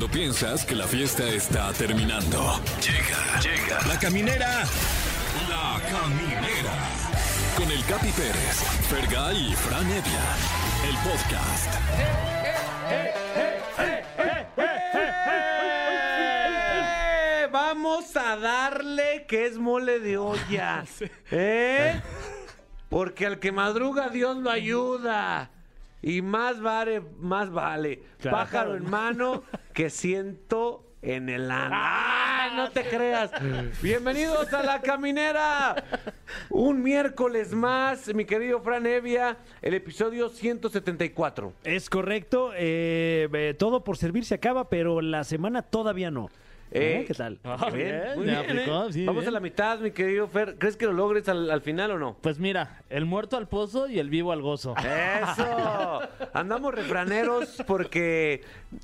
Cuando piensas que la fiesta está terminando. Llega, llega. La caminera. La caminera. Con el Capi Pérez, Fergay y Fran Evia. El podcast. ¡Eh! Vamos a darle que es mole de olla. ¿Eh? Porque al que madruga Dios lo ayuda. Y más vale, más vale. Pájaro en mano que siento en el ano. ¡Ah! No te creas. Bienvenidos a La Caminera. Un miércoles más, mi querido Fran Evia, el episodio 174. Es correcto, eh, eh, todo por servir se acaba, pero la semana todavía no. ¿Eh? ¿Qué tal? Bien, muy bien, aplicó, ¿eh? sí, Vamos bien. a la mitad, mi querido Fer. ¿Crees que lo logres al, al final o no? Pues mira, el muerto al pozo y el vivo al gozo. Eso. Andamos refraneros porque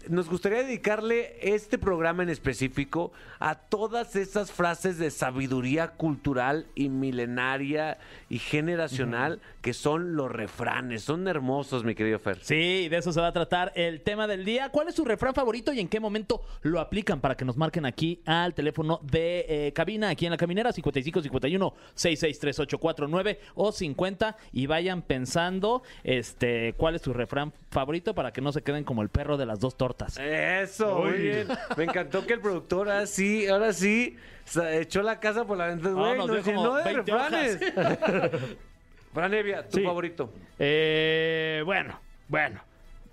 nos gustaría dedicarle este programa en específico a todas esas frases de sabiduría cultural y milenaria y generacional que son los refranes. Son hermosos, mi querido Fer. Sí, de eso se va a tratar el tema del día. ¿Cuál es su refrán favorito y en qué momento lo aplican para que nos marquen aquí al teléfono de eh, cabina, aquí en la caminera, 55 51 663849 o 50 y vayan pensando este cuál es su refrán favorito para que no se queden como el perro de las dos tortas. Eso, muy bien. Me encantó que el productor ahora sí, ahora sí, echó la casa por la ventana. No, Güey, nos nos dio como llenó de 20 refranes. Fran Evia, tu Sí. favorito. Eh, bueno, bueno.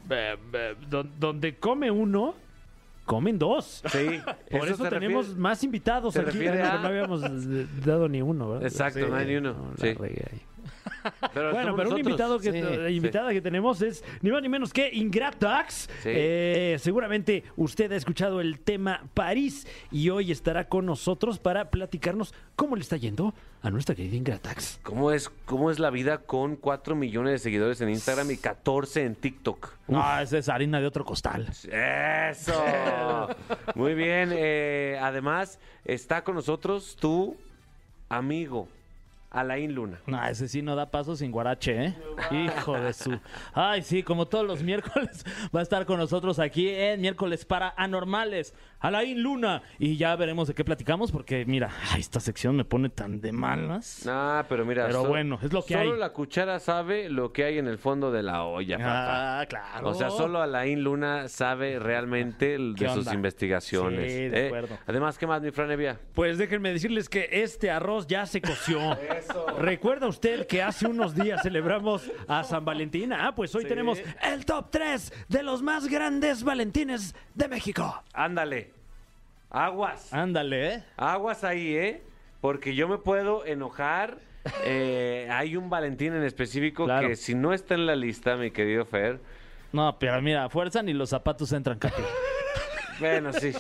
Eh, eh, don- donde come uno, comen dos. Sí. Por eso, tenemos refiere- más invitados aquí. a- No habíamos dado ni uno, ¿verdad? Exacto, no hay ni uno. Sí. Pero Bueno, pero un nosotros. invitado que, Sí, sí. invitada que tenemos es ni más ni menos que Ingratax. Sí. Eh, seguramente usted ha escuchado el tema París y hoy estará con nosotros para platicarnos cómo le está yendo a nuestra querida Ingratax. ¿Cómo es, ¿Cómo es la vida con 4 millones de seguidores en Instagram y 14 en TikTok? No, esa es harina de otro costal. ¡Eso! Muy bien. eh, además, está con nosotros tu amigo, Alain Luna. No, ese sí no da paso sin guarache, ¿eh? Hijo de su. Ay, sí, como todos los miércoles, va a estar con nosotros aquí en miércoles para anormales, Alain Luna. Y ya veremos de qué platicamos, porque mira, ay, esta sección me pone tan de malas. Ah, pero mira. Pero so- bueno, es lo que solo hay. la cuchara sabe lo que hay en el fondo de la olla, papá. Ah, claro. O sea, solo Alain Luna sabe realmente el- ¿Qué de sus onda? investigaciones. Sí, de ¿eh? acuerdo. Además, ¿qué más, mi Fran Evia? Pues déjenme decirles que este arroz ya se coció. ¿Recuerda usted que hace unos días celebramos a San Valentín? Ah, pues hoy tenemos el top 3 de los más grandes Valentines de México. Ándale. Aguas. Ándale, ¿eh? Aguas ahí, ¿eh? Porque yo me puedo enojar. Eh, hay un Valentín en específico Claro. que si no está en la lista, mi querido Fer. No, pero mira, fuerza ni los zapatos entran, Capi. Bueno, sí.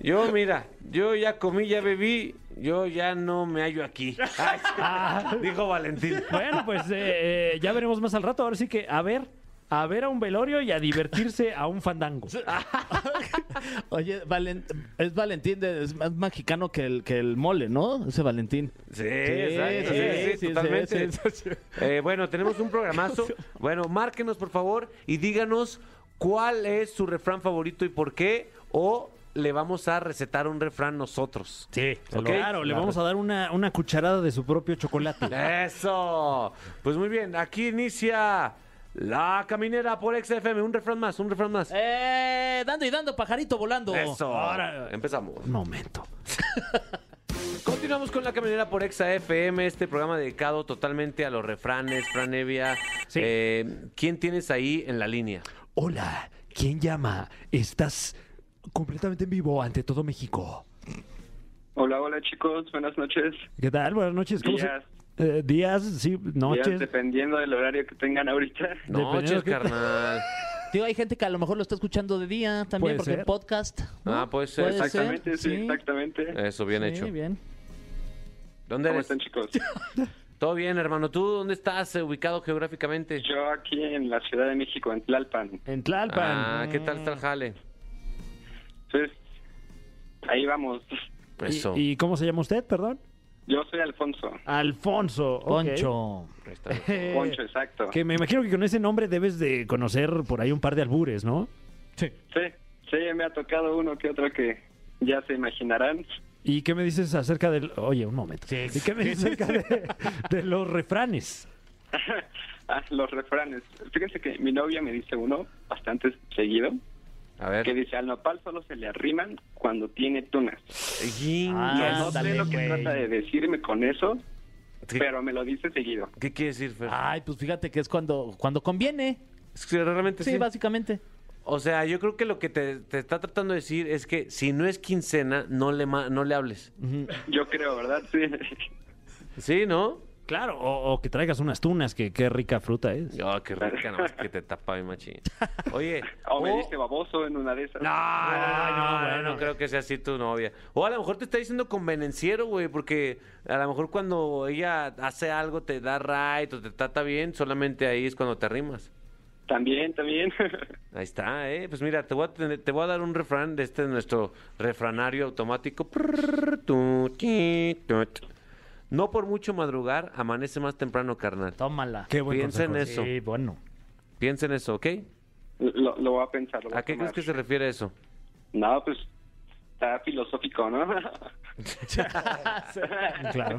Yo, mira, yo ya comí, ya bebí, yo ya no me hallo aquí. Ay, sí, dijo Valentín. Bueno, pues eh, eh, ya veremos más al rato. Ahora sí que a ver, a ver a un velorio y a divertirse a un fandango. Oye, Valen- es Valentín, de- es más mexicano que el, que el mole, ¿no? Ese Valentín. Sí, exacto, sí, sí, sí, sí, totalmente. sí, sí, sí. Eh, bueno, tenemos un programazo. Bueno, márquenos por favor y díganos cuál es su refrán favorito y por qué, o le vamos a recetar un refrán nosotros. Sí, Ok. claro, le vamos a dar una, una cucharada de su propio chocolate. Eso. Pues muy bien, aquí inicia la caminera por XFM. Un refrán más, un refrán más. Eh, dando y dando, pajarito volando. Eso. ahora- empezamos. Un momento. Continuamos con la caminera por XFM, este programa dedicado totalmente a los refranes, Fran Evia. Sí. Eh, ¿Quién tienes ahí en la línea? Hola, ¿quién llama? Estás completamente en vivo ante todo México. Hola, hola chicos, buenas noches. ¿Qué tal? Buenas noches. ¿Cómo se- eh, días, sí, noches. Días, dependiendo del horario que tengan ahorita. Noches, carnal. Tío, hay gente que a lo mejor lo está escuchando de día también, Puede porque ser. el podcast. ¿no? Ah, puede ser. Puede ser, Exactamente, sí, exactamente. Eso, bien Sí, hecho. bien. ¿Dónde ¿Cómo eres? están chicos? Todo bien, hermano. ¿Tú dónde estás eh, ubicado geográficamente? Yo aquí en la Ciudad de México, en Tlalpan. En Tlalpan. Ah, ¿qué tal está el jale? Pues ahí vamos. ¿Y-. ¿Y, cómo se llama usted, perdón? Yo soy Alfonso. Alfonso. Poncho. Poncho, exacto. Que me imagino que con ese nombre debes de conocer por ahí un par de albures, ¿no? Sí. Sí, Sí, me ha tocado uno que otro que ya se imaginarán. ¿Y qué me dices acerca del... Oye, un momento. ¿Y qué me dices acerca de, de los refranes? Ah, los refranes. Fíjense que mi novia me dice uno bastante seguido, A ver. que dice, al nopal solo se le arriman cuando tiene tunas. Ginga. no sé Ándale, lo que güey. trata de decirme con eso, Sí. pero me lo dice seguido. ¿Qué quiere decir, Fer? Ay, pues fíjate que es cuando, cuando conviene. Es que realmente Sí, sí. básicamente. O sea, yo creo que lo que te, te está tratando de decir es que si no es quincena, no le, ma- no le hables. Yo creo, ¿verdad? Sí. ¿Sí, no? Claro, o, o que traigas unas tunas, que qué rica fruta es. Oh, qué rica, nomás que te tapa mi machín. Oye. O me dice baboso en una de esas. No, no, no, bueno. no creo que sea así tu novia. O a lo mejor te está diciendo convenenciero, güey, porque a lo mejor cuando ella hace algo, te da right o te trata bien, solamente ahí es cuando te arrimas. También, también. Ahí está, ¿eh? Pues mira, te voy a, tener- te voy a dar un refrán de este, nuestro refranario automático. Prrr, tu, ti, tut. No por mucho madrugar, amanece más temprano, carnal. Tómala. Qué buen Piensa en consejo. eso. Sí, bueno. Piensa en eso, ¿ok? lo, lo voy a pensar. lo voy ¿A qué tomar. crees que se refiere eso? No, pues está filosófico, ¿no? Claro.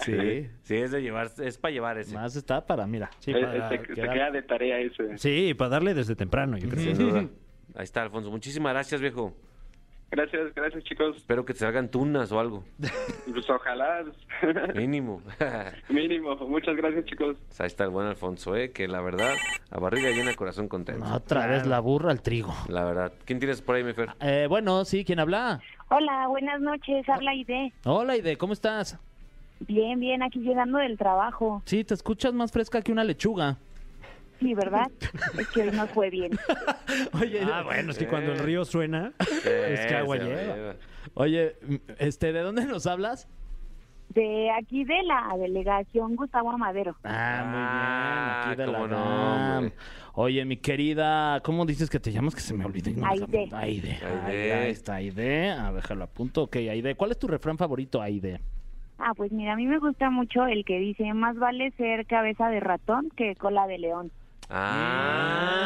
Sí. Sí, es de llevar, es para llevar ese. Más está para, mira. Sí, Eh, para, se, se queda de tarea ese. sí, para darle desde temprano, yo creo. Duda. Ahí está, Alfonso. Muchísimas gracias, viejo. Gracias, gracias chicos. Espero que te salgan tunas o algo. Pues ojalá. Mínimo. Mínimo. Muchas gracias chicos. Pues ahí está el buen Alfonso, ¿eh? Que la verdad, a barriga llena, corazón contento. Otra vez la burra al trigo. La verdad. ¿Quién tienes por ahí, mi Fer? Eh, bueno, sí, ¿quién habla? Hola, buenas noches, habla Ide. Hola, Ide, ¿cómo estás? Bien, bien, aquí llegando del trabajo. Sí, te escuchas más fresca que una lechuga. Sí, ¿verdad? es que hoy no fue bien. Oye, Ah, bueno, es que cuando el río suena, es que agua lleva. oye, este, ¿de dónde nos hablas? De aquí de la delegación Gustavo Amadero. Ah, muy bien, aquí de la no. Oye, mi querida, ¿cómo dices que te llamas? Que se me olvidó. No, Aide. Aide. Aide. Ahí está, Aide. A déjalo a punto. Ok, Aide. ¿Cuál es tu refrán favorito, Aide? Ah, pues mira, a mí me gusta mucho el que dice, más vale ser cabeza de ratón que cola de león.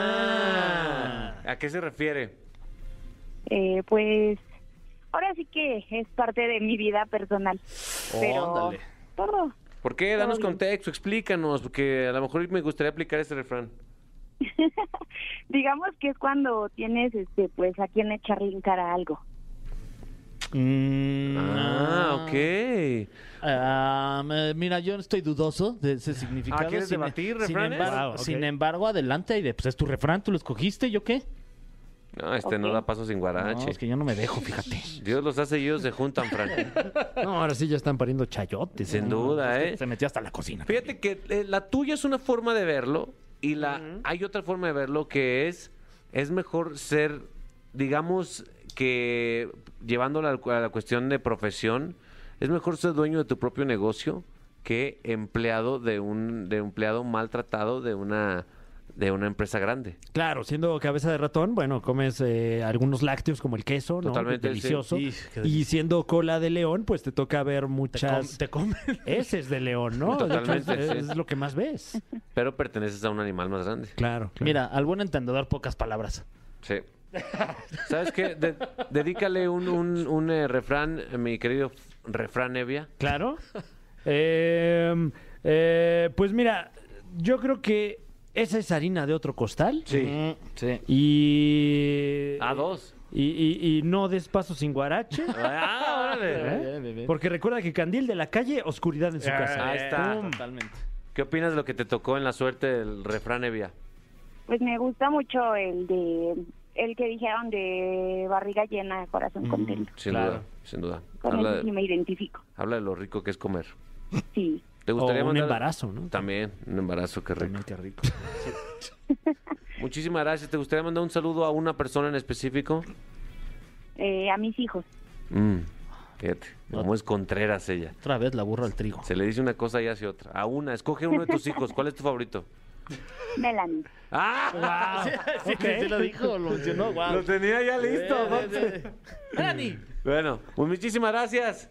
Ah. ¿A qué se refiere? Eh, pues ahora sí que es parte de mi vida personal. Pero Óndale. todo. ¿Por qué? Danos Todo bien. contexto, explícanos, porque a lo mejor me gustaría aplicar ese refrán. Digamos que es cuando tienes, este, pues, a quien echarle en cara algo. Mm, Ah, ok. Ah, me- mira, yo estoy dudoso de ese significado. Ah, ¿quieres Sin- debatir sin refranes? embargo, Wow, sin embargo, adelante, Aide. Pues es tu refrán, tú lo escogiste, ¿yo qué? No, este no da paso sin guarache. No, es que yo no me dejo, fíjate. Dios los hace y ellos se juntan, Fran. No, ahora sí ya están pariendo chayotes. Sin duda, ¿eh? Se metió hasta la cocina. Fíjate que eh, la tuya es una forma de verlo y la hay otra forma de verlo que es es mejor ser digamos que llevándolo a la, a la cuestión de profesión es mejor ser dueño de tu propio negocio que empleado de un de empleado maltratado de una de una empresa grande. Claro, siendo cabeza de ratón, bueno, comes eh, algunos lácteos como el queso, ¿no? Totalmente, Delicioso. sí. Sí, qué Y siendo cola de león, pues te toca ver Te, com- muchas te comen. heces de león, ¿no? Totalmente, Es, sí. es lo que más ves. Pero perteneces a un animal más grande. Claro, claro. Mira, al buen entendedor, pocas palabras. Sí. ¿Sabes qué? De- dedícale un, un, un, eh, refrán, mi querido refrán Evia. Claro. Eh, eh, pues mira, yo creo que esa es harina de otro costal. Sí. Sí. Y. A dos. Y, y- y no des paso sin guarache. Ah, órale. ¿eh? Porque recuerda que candil de la calle, oscuridad en su casa. Ahí está. Pum. Totalmente. ¿Qué opinas de lo que te tocó en la suerte del refrán Evia? Pues me gusta mucho el de el que dijeron de barriga llena, corazón contento. Sin Claro. duda, sin duda. Con Habla de, me identifico. habla de lo rico que es comer. Sí. ¿Te O gustaría un mandar- embarazo, ¿no? También, un embarazo, qué rico. También, qué rico. Muchísimas gracias. ¿Te gustaría mandar un saludo a una persona en específico? Eh, a mis hijos. Mm, fíjate, como es Contreras ella. Otra vez la burra al trigo. Se le dice una cosa y hace otra. A una, escoge uno de tus hijos. ¿Cuál es tu favorito? Melanie. ¡Ah! Sí, sí lo dijo, lo mencionó, Lo tenía ya listo. Eh, eh, eh. Melanie. Bueno, pues muchísimas gracias.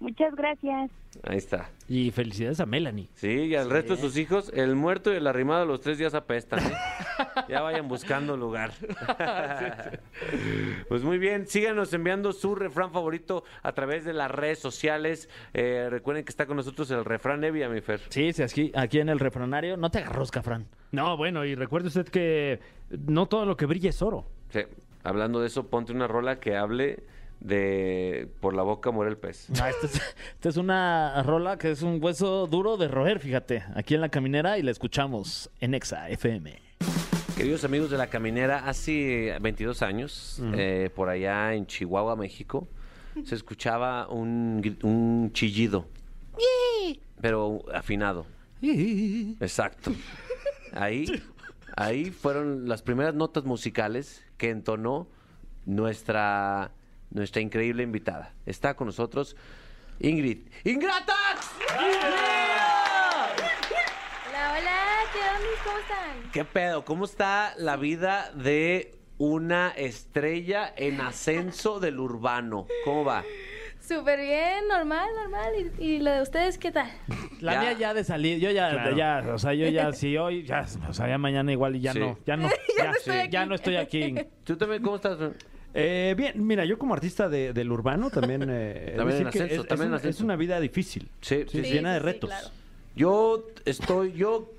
Muchas gracias. Ahí está. Y felicidades a Melanie. Sí, y al resto de sus hijos, el muerto y el arrimado los tres días apestan. ¿eh? ya vayan buscando lugar. pues muy bien, síganos enviando su refrán favorito a través de las redes sociales. Eh, recuerden que está con nosotros el refrán Evia, mi Fer. Sí, sí, aquí, aquí en el refranario. No te agarros, Fran. No, bueno, y recuerde usted que no todo lo que brilla es oro. Sí, hablando de eso, ponte una rola que hable de por la boca muere el pez. Ah, esta, es, esta es una rola que es un hueso duro de roer, fíjate. Aquí en la caminera y la escuchamos en Exa FM. Queridos amigos de la caminera, hace 22 años, eh, por allá en Chihuahua, México, se escuchaba un, un chillido, pero afinado. Exacto. Ahí, ahí fueron las primeras notas musicales que entonó nuestra, nuestra increíble invitada. Está con nosotros Ingrid. ¡Ingratas! Hola, ¿Cómo están? ¿Qué pedo? ¿Cómo está la vida de una estrella en ascenso del urbano? ¿Cómo va? Súper bien, normal, normal. ¿Y, y lo de ustedes qué tal? La Ya. mía ya de salir, yo ya, Claro. ya, o sea, yo ya, si hoy, ya, o sea, ya mañana igual y ya Sí. no, ya no, Ya ya, no estoy aquí. ya no estoy aquí. ¿Tú también cómo estás? Eh, bien, mira, yo como artista de- del urbano también... eh, También en decir que ascenso, es, también es en una, ascenso. es una vida difícil. Sí, sí, Sí, sí. llena de sí, retos. claro. Yo estoy, yo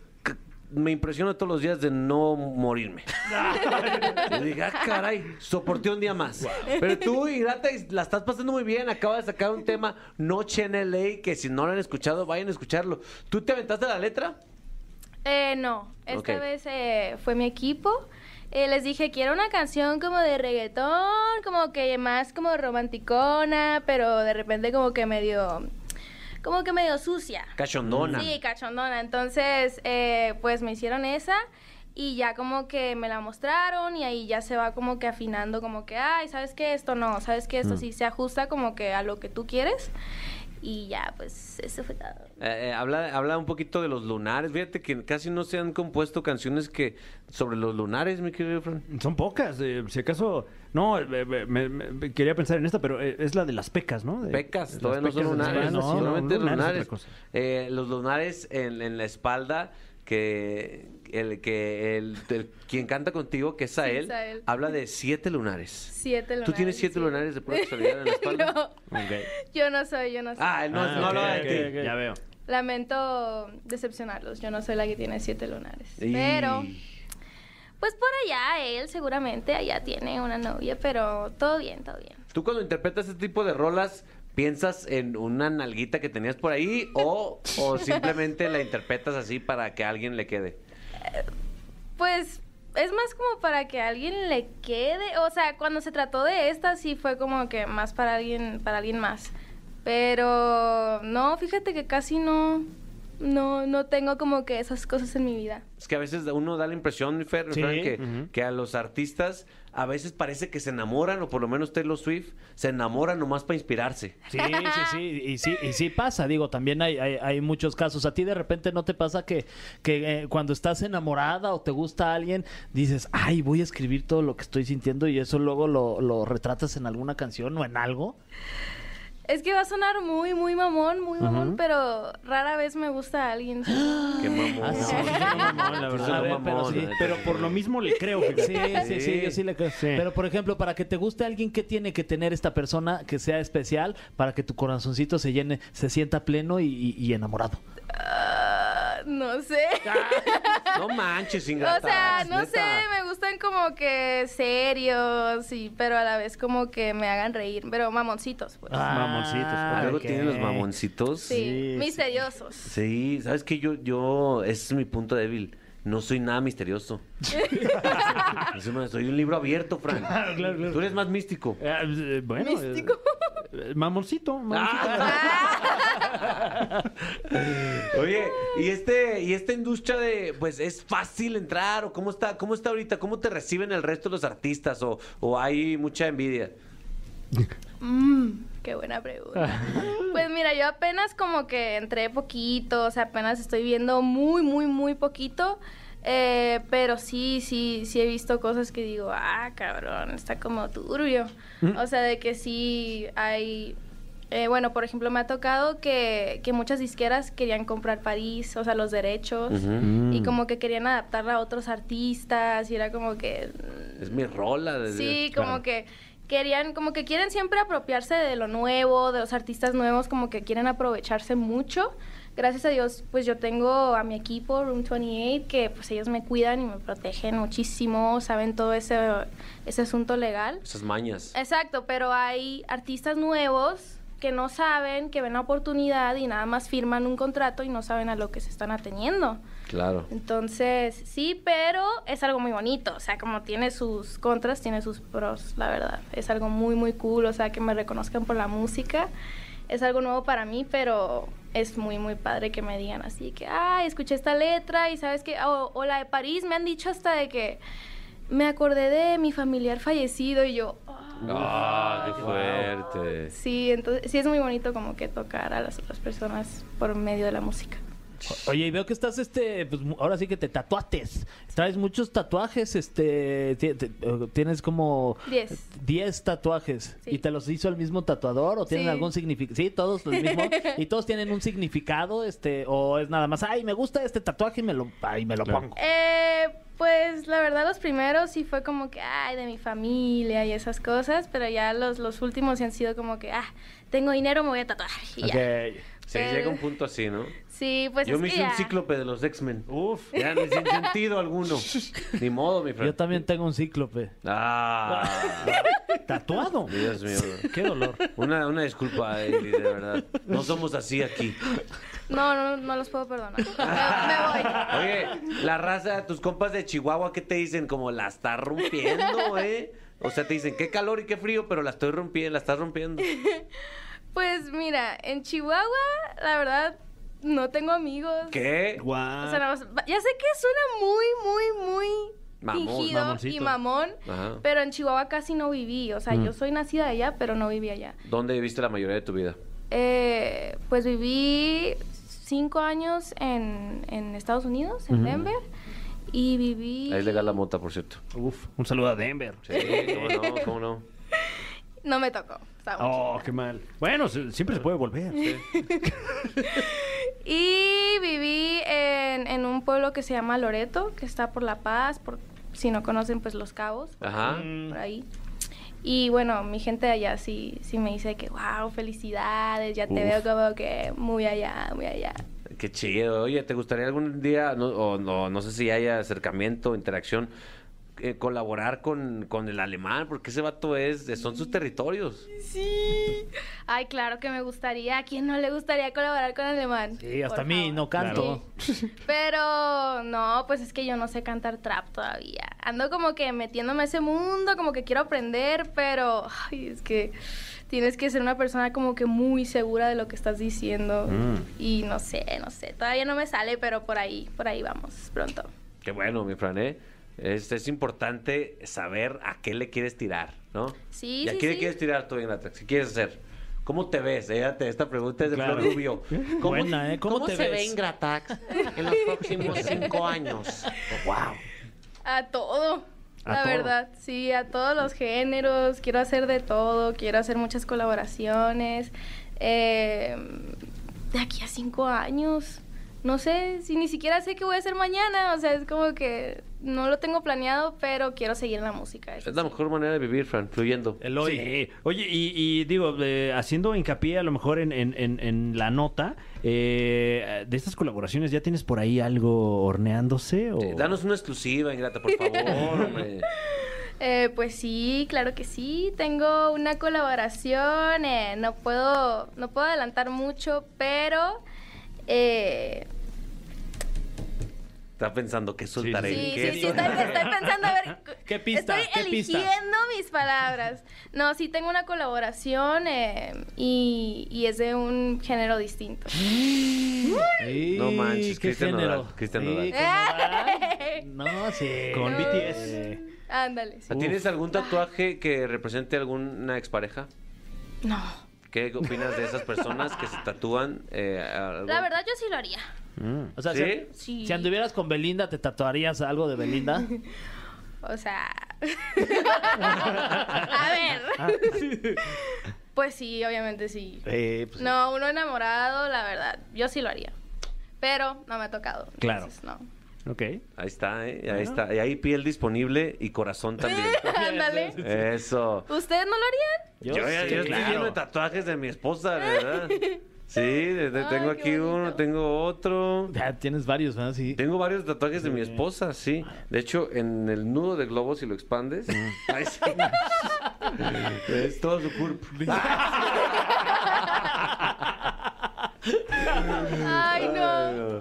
me impresiono todos los días de no morirme. Yo dije, ah, caray, soporté un día más. Pero tú, Ingrata, la estás pasando muy bien. Acaba de sacar un tema, Noche en LA, que si no lo han escuchado, vayan a escucharlo. ¿Tú te aventaste la letra? Eh, no, esta vez eh, fue mi equipo. Eh, les dije, quiero una canción como de reggaetón, como que más como romanticona, pero de repente como que medio, como que medio sucia. Cachondona. Sí, cachondona. Entonces, eh, pues me hicieron esa y ya como que me la mostraron y ahí ya se va como que afinando, como que, ay, ¿sabes qué? Esto no, ¿sabes qué? Esto sí se ajusta como que a lo que tú quieres. Y ya, pues eso fue todo. Eh, eh, habla, habla un poquito de los lunares. Fíjate que casi no se han compuesto canciones que sobre los lunares, mi querido Fran. Son pocas, eh, si acaso... No, eh, eh, me- me- quería pensar en esta, pero eh, es la de las pecas, ¿no? De- Pecas, todavía no son pecas lunares, manos, sí, solamente lunares es lunares. Eh, los lunares en, en la espalda, que el que el, el- quien canta contigo, que es Sael, Sael. habla de siete lunares. Siete lunares. ¿Tú tienes siete sí. lunares de pura casualidad en la espalda? no, yo no soy, yo no soy. Ah, él no, Ah, no ok, hablaba de ok, ti. ok. Ya veo. Lamento decepcionarlos, yo no soy la que tiene siete lunares. Y- Pero, pues por allá, él seguramente allá tiene una novia, pero todo bien, todo bien. ¿Tú cuando interpretas este tipo de rolas, piensas en una nalguita que tenías por ahí o, o simplemente la interpretas así para que a alguien le quede? Pues es más como para que alguien le quede, o sea, cuando se trató de esta sí fue como que más para alguien, para alguien más. Pero no, fíjate que casi no, no, no tengo como que esas cosas en mi vida. Es que a veces uno da la impresión, mi Fer, Sí, Fran, que, que a los artistas a veces parece que se enamoran, o por lo menos Taylor Swift, se enamora nomás para inspirarse. Sí, sí, sí, y sí, y sí pasa, digo, también hay, hay, hay muchos casos. A ti de repente no te pasa que, que eh, cuando estás enamorada o te gusta alguien, dices, ay, voy a escribir todo lo que estoy sintiendo y eso luego lo, lo retratas en alguna canción o en algo. Es que va a sonar muy, muy mamón, muy mamón, pero rara vez me gusta a alguien. Qué mamón. Ah, sí, sí, Sí, no, mamón, la Sí, verdad. son A ver, mamón, pero sí, por lo mismo le creo. Sí, sí, sí, yo sí le creo. Sí. Pero, por ejemplo, para que te guste alguien, ¿qué tiene que tener esta persona que sea especial para que tu corazoncito se llene, se sienta pleno y, y- y enamorado? Ah, no sé. No manches, O ingrata. sea, no neta. sé, me gustan como que serios, y, pero a la vez como que me hagan reír, pero mamoncitos, pues. Mamoncitos, Ah, Luego tienen los mamoncitos. sí, sí, misteriosos. Sí, ¿sabes qué? Yo, yo, ese es mi punto débil. No soy nada misterioso. Soy un libro abierto, Frank. Claro, claro, claro. Tú eres más místico. Eh, eh, bueno, Místico. eh, eh, mamoncito, mamoncito. Oye, y este, y esta industria de, pues, es fácil entrar, o cómo está, cómo está ahorita, cómo te reciben el resto de los artistas, o, o hay mucha envidia. Mm, qué buena pregunta. Pues mira, yo apenas como que entré poquito, o sea, apenas estoy viendo muy, muy, muy poquito. eh, pero sí, sí, sí he visto cosas que digo, ah, cabrón, está como turbio. O sea, de que sí hay Eh, bueno, por ejemplo, me ha tocado que, que muchas disqueras querían comprar París, o sea, los derechos, Ujú. y como que querían adaptarla a otros artistas, y era como que... Es mi rola. desde- Sí, como que querían, como que quieren siempre apropiarse de lo nuevo, de los artistas nuevos, como que quieren aprovecharse mucho. Gracias a Dios, pues yo tengo a mi equipo, Room 28, que pues ellos me cuidan y me protegen muchísimo, saben todo ese, ese asunto legal. Esas mañas. Exacto, pero hay artistas nuevos que no saben, que ven la oportunidad y nada más firman un contrato y no saben a lo que se están ateniendo. Claro. Entonces, sí, pero es algo muy bonito. O sea, como tiene sus contras, tiene sus pros, la verdad. Es algo muy, muy cool. O sea, que me reconozcan por la música. Es algo nuevo para mí, pero es muy, muy padre que me digan así que, ay, escuché esta letra y sabes que, o, o la de París, me han dicho hasta de que me acordé de mi familiar fallecido y yo, Ah, qué fuerte. sí, entonces sí es muy bonito como que tocar a las otras personas por medio de la música. Oye, y veo que estás, este, pues ahora sí que te tatuaste. Traes muchos tatuajes, este, ti- ti- tienes como Diez. 10 tatuajes. Sí. ¿Y te los hizo el mismo tatuador o tienen Sí. algún significado? Sí, todos los mismos. ¿Y todos tienen un significado, este, o es nada más, ay, me gusta este tatuaje y me lo, ay, me lo pongo? Eh, pues la verdad los primeros sí fue como que, ay, de mi familia y esas cosas, pero ya los, los últimos sí han sido como que, ah, tengo dinero, me voy a tatuar. Y ya. Ok. Sí, Eh, llega un punto así, ¿no? Sí, pues Yo es me que hice un ya. cíclope de los X-Men. Uf. Ya, ni sin sentido alguno. Ni modo, mi. Yo también tengo un cíclope. Ah, Tatuado. Dios mío. Qué dolor. Una, una disculpa, Eli, de verdad. No somos así aquí. No, no, no los puedo perdonar. Me, me voy. Oye, la raza, tus compas de Chihuahua, ¿qué te dicen? Como la está rompiendo, ¿eh? O sea, te dicen qué calor y qué frío, pero la estoy rompiendo, la estás rompiendo. Pues mira, en Chihuahua, la verdad, no tengo amigos. ¿Qué? Guau. O sea, nada más- ya sé que suena muy, muy, muy Mamón, fingido y mamón, Ajá. pero en Chihuahua casi no viví. O sea, Mm. yo soy nacida allá, pero no viví allá. ¿Dónde viviste la mayoría de tu vida? Eh, pues viví cinco años en, en Estados Unidos, en Denver, y viví... Ahí es legal la mota, por cierto. Uf, un saludo a Denver. Sí, cómo no, cómo no. No me tocó. Oh, qué mal. Bueno, se- siempre se puede volver. Y viví en, en un pueblo que se llama Loreto, que está por La Paz, por si no conocen, pues Los Cabos, por, Ajá. por ahí. Y bueno, mi gente de allá sí, sí me dice que, wow, felicidades, ya te Uf. veo como que muy allá, muy allá. Qué chido. Oye, ¿te gustaría algún día, no, o no, no sé si haya acercamiento, interacción, eh, colaborar con, con el alemán? Porque ese vato es, son sus territorios. Sí. Ay, claro que me gustaría. ¿A quién no le gustaría colaborar con Alemán? Sí, hasta Por a mí favor. no canto. Sí. Pero no, pues es que yo no sé cantar trap todavía. Ando como que metiéndome a ese mundo, como que quiero aprender, pero ay, es que tienes que ser una persona como que muy segura de lo que estás diciendo. Mm. Y no sé, no sé, todavía no me sale, pero por ahí, por ahí vamos pronto. Qué bueno, mi Fran, ¿eh? Es, es importante saber a qué le quieres tirar, ¿no? Sí, ¿Y a sí, qué le quieres tirar tú, Ingrata? ¿Qué quieres hacer? ¿Cómo te ves? Fíjate, esta pregunta es de Claro. Flor Rubio. ¿Cómo, Buena, ¿eh? ¿Cómo te se ves? ve Ingratax en los próximos cinco años? ¡Wow! A todo. A la todo. verdad, sí, a todos los géneros. Quiero hacer de todo, quiero hacer muchas colaboraciones. Eh, de aquí a cinco años. No sé, si ni siquiera sé qué voy a hacer mañana. O sea, es como que no lo tengo planeado, pero quiero seguir en la música. Es la sí. mejor manera de vivir, Fran, fluyendo. El hoy. Sí. Oye, y, y digo, eh, haciendo hincapié a lo mejor en, en- en- en la nota, eh, de estas colaboraciones, ¿ya tienes por ahí algo horneándose? O... Eh, Danos una exclusiva, Ingrata, por favor, hombre. Eh, pues sí, claro que sí. Tengo una colaboración. eh, no puedo, no puedo adelantar mucho, pero eh, Está pensando que soltaré. Sí, ¿Qué sí, sí, estoy, estoy pensando, a ver, ¿Qué pista? estoy ¿Qué eligiendo mis palabras. No, sí tengo una colaboración eh, y, y es de un género distinto. Ay, No manches, ¿qué Cristian género? Nodal, Cristian Sí, Nodal. ¿con Nodal? No, sí. Con No. BTS. Ándale. sí. ¿Tienes algún tatuaje que represente alguna expareja? No, ¿Qué opinas de esas personas que se tatúan? eh, algo? la verdad yo sí lo haría. Mm. O sea, ¿Sí? si, Sí. si anduvieras con Belinda, ¿te tatuarías algo de Belinda? O sea. a ver. Pues sí, obviamente sí. Eh, pues, No, uno enamorado, la verdad, yo sí lo haría. Pero no me ha tocado. Claro. entonces, no. Ok. Ahí está, ¿eh? Ahí está. Y ahí piel disponible y corazón también. Ándale. Eso. ¿Ustedes no lo harían? Yo, ya- sí, yo claro. estoy lleno de tatuajes de mi esposa, ¿verdad? Sí, de- de- Ay, tengo aquí uno, tengo otro. Ya tienes varios, ¿verdad? Sí. Tengo varios tatuajes de mi esposa, sí. De hecho, en el nudo de globo, si lo expandes, ahí sí. es todo su cuerpo. Ay, no.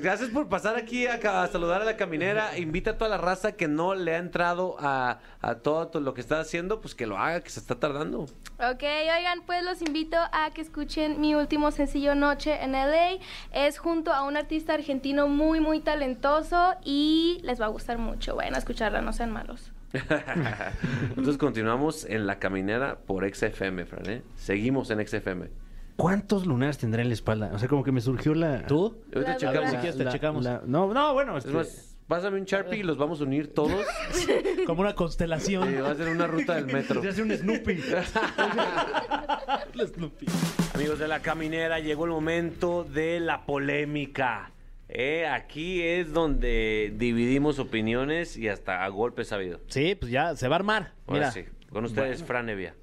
Gracias por pasar aquí a, saludar a la caminera. Invita a toda la raza que no le ha entrado a, a todo, todo lo que está haciendo, pues que lo haga, que se está tardando. Ok, oigan, pues los invito a que escuchen mi último sencillo Noche en LA. Es junto a un artista argentino muy, muy talentoso y les va a gustar mucho. Vayan a escucharla, no sean malos. Entonces continuamos en la caminera por XFM, Fran. ¿eh? Seguimos en XFM. ¿Cuántos lunares tendrá en la espalda? O sea, como que me surgió la... ¿Tú? Ahorita La checamos. verdad. Si quieres, te la- checamos. la- no, no, bueno. Es este- más, pásame un Sharpie y los vamos a unir todos. Como una constelación. va a ser una ruta del metro. Se hace un Snoopy. Amigos de la caminera, llegó el momento de la polémica. Eh, aquí es donde dividimos opiniones y hasta a golpes ha habido. Sí, pues ya se va a armar. Ahora Mira. sí, con ustedes, Fran Evia.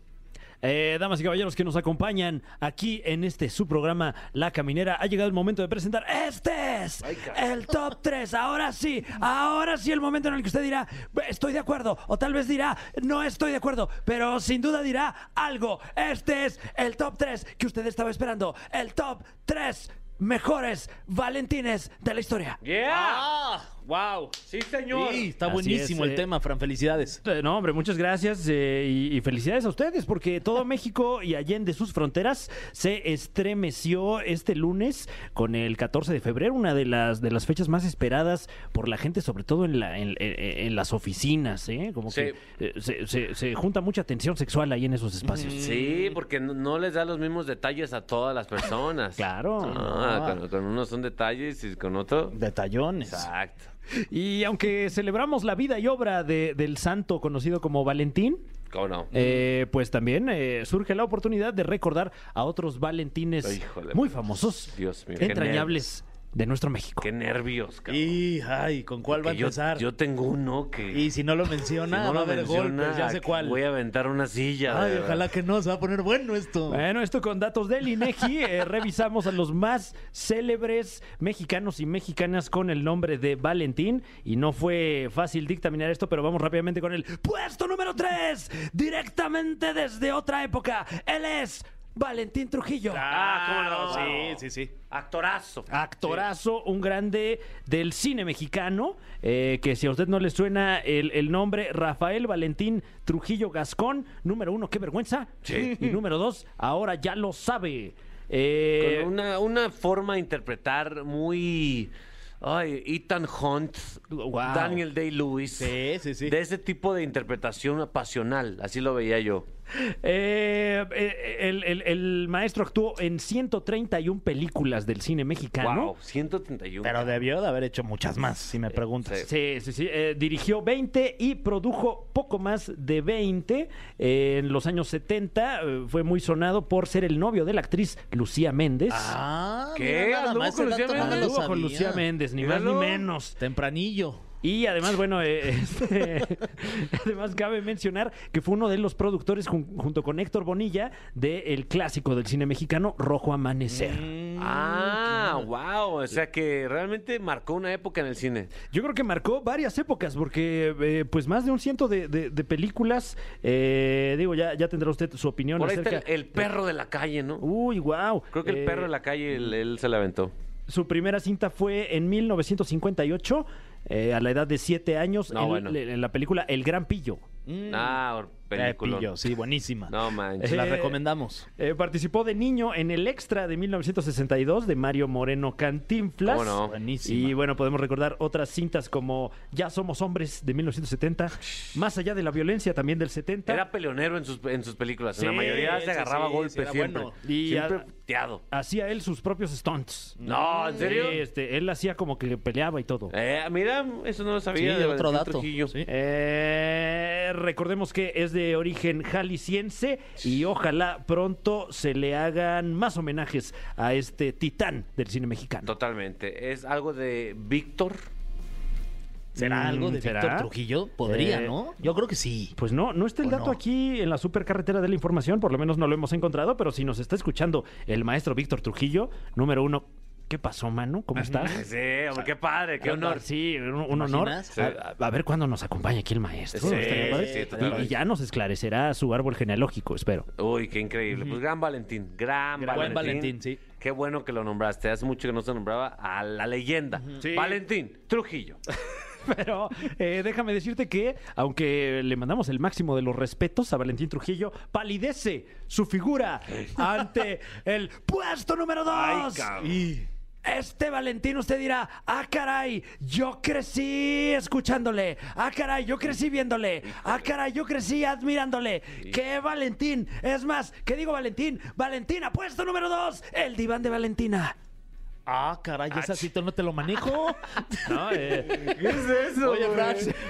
Eh, damas y caballeros que nos acompañan aquí en este su programa La Caminera, ha llegado el momento de presentar este es el top 3. Ahora sí, ahora sí el momento en el que usted dirá estoy de acuerdo o tal vez dirá no estoy de acuerdo, pero sin duda dirá algo. Este es el top 3 que usted estaba esperando, el top 3 mejores Valentines de la historia. ¡Yeah! ¡Ah! ¡Wow! ¡Sí, señor! Sí, está Así buenísimo es, el eh. tema, Fran. Felicidades. Eh, No, hombre, muchas gracias eh, y, y felicidades a ustedes porque todo México y allende sus fronteras se estremeció este lunes con el 14 de febrero, una de las de las fechas más esperadas por la gente, sobre todo en, la, en, en- en las oficinas, ¿eh? Como Sí. que eh, se, se- se junta mucha tensión sexual ahí en esos espacios. Sí, porque no, no les da los mismos detalles a todas las personas. Claro. Ah, con, con unos son detalles y con otro. Detallones. Exacto. Y aunque celebramos la vida y obra de- del santo conocido como Valentín, ¿Cómo no? Eh, pues también eh, surge la oportunidad de recordar a otros Valentines Híjole, muy pues, famosos, Dios mío, qué entrañables de nuestro México. Qué nervios, cabrón. Y, ay, ¿con cuál va a Que yo, empezar? yo tengo uno que. Y si no lo si menciona, no va a lo haber menciona, golpes, ya sé cuál. Voy a aventar una silla. de Ay, verdad. ojalá que no, se va a poner bueno esto. Bueno, esto con datos del INEGI, eh, revisamos a los más célebres mexicanos y mexicanas con el nombre de Valentín. Y no fue fácil dictaminar esto, pero vamos rápidamente con el puesto número 3, directamente desde otra época. Él es Valentín Trujillo. Ah, cómo no. Sí, sí, sí. Actorazo. Actorazo, un grande del cine mexicano, eh, que si a usted no le suena el, el nombre, Rafael Valentín Trujillo Gascón, número uno, qué vergüenza. Sí. Y número dos, ahora ya lo sabe. Eh, Con una, una forma de interpretar muy. Ay, Ethan Hunt, Wow. Daniel Day-Lewis. Sí, sí, sí. De ese tipo de interpretación pasional, así lo veía yo. Eh, eh, el, el- el maestro actuó en 131 películas del cine mexicano. Wow, 131. Pero debió de haber hecho muchas más, si me preguntas. Sí, sí, sí. Eh, dirigió 20 y produjo poco más de 20 eh, en los años 70. eh, fue muy sonado por ser el novio de la actriz Lucía Méndez. Ah, ¿Qué? mira, nada ¿Anduvo más Lucía no Méndez? lo con. Lucía Méndez, ni más ni Míralo. menos. Tempranillo. Y además, bueno, eh, este, además cabe mencionar que fue uno de los productores jun- junto con Héctor Bonilla del clásico del cine mexicano Rojo Amanecer. Ah, wow. O sea que realmente marcó una época en el cine. Yo creo que marcó varias épocas, porque eh, pues más de un ciento de, de- de películas, eh, digo, ya, ya tendrá usted su opinión Por ahí está acerca... el, el perro de la calle, ¿no? Uy, wow. Creo que el perro de la calle, él, él se la aventó. Su primera cinta fue en 1958, eh, a la edad de siete años, No, en, bueno. en la película El Gran Pillo. Ah, película. Sí, buenísima. No manches. Se la Eh, recomendamos. Eh, participó de niño en el extra de 1962 de Mario Moreno Cantinflas. ¿Cómo no? Buenísima. Y bueno, podemos recordar otras cintas como Ya somos hombres de 1970, Más allá de la violencia también del 70. Era peleonero en sus, en sus películas. en la Sí, mayoría se agarraba sí, golpes sí, siempre. bueno. Y siempre teado. Hacía él sus propios stunts. No, ¿en serio? Sí, este, él hacía como que peleaba y todo. Eh, mira, eso no lo sabía. Sí, de otro dato. Eh, recordemos que es de de origen jalisciense y ojalá pronto se le hagan más homenajes a este titán del cine mexicano. Totalmente. Es algo de Víctor. ¿Será Mm, algo de ¿será? Víctor Trujillo? Podría, Eh, ¿no? Yo creo que sí. Pues no, no está el ¿O dato no? aquí en la supercarretera de la información, por lo menos no lo hemos encontrado, pero si nos está escuchando el maestro Víctor Trujillo, número uno, ¿qué pasó, mano? ¿Cómo estás? Sí, hombre, qué padre, qué honor. Sí, un, un ¿Te honor. A, a ver cuándo nos acompaña aquí el maestro. Sí, sí, Y- totalmente. y, ya nos esclarecerá su árbol genealógico, espero. Uy, qué increíble. Pues gran Valentín, gran, Gran Valentín. Valentín, sí. Qué bueno que lo nombraste. Hace mucho que no se nombraba a la leyenda. Sí. Valentín Trujillo. Pero eh, déjame decirte que, aunque le mandamos el máximo de los respetos a Valentín Trujillo, palidece su figura ante el puesto número dos. Este Valentín, usted dirá, ah, caray, yo crecí escuchándole, ah, caray, yo crecí viéndole, ah, caray, yo crecí admirándole. ¡Qué Valentín! Es más, ¿qué digo Valentín? Valentina, puesto número dos, el diván de Valentina. Ah, caray, ese así no te lo manejo. No, eh, ¿Qué es eso? Oye,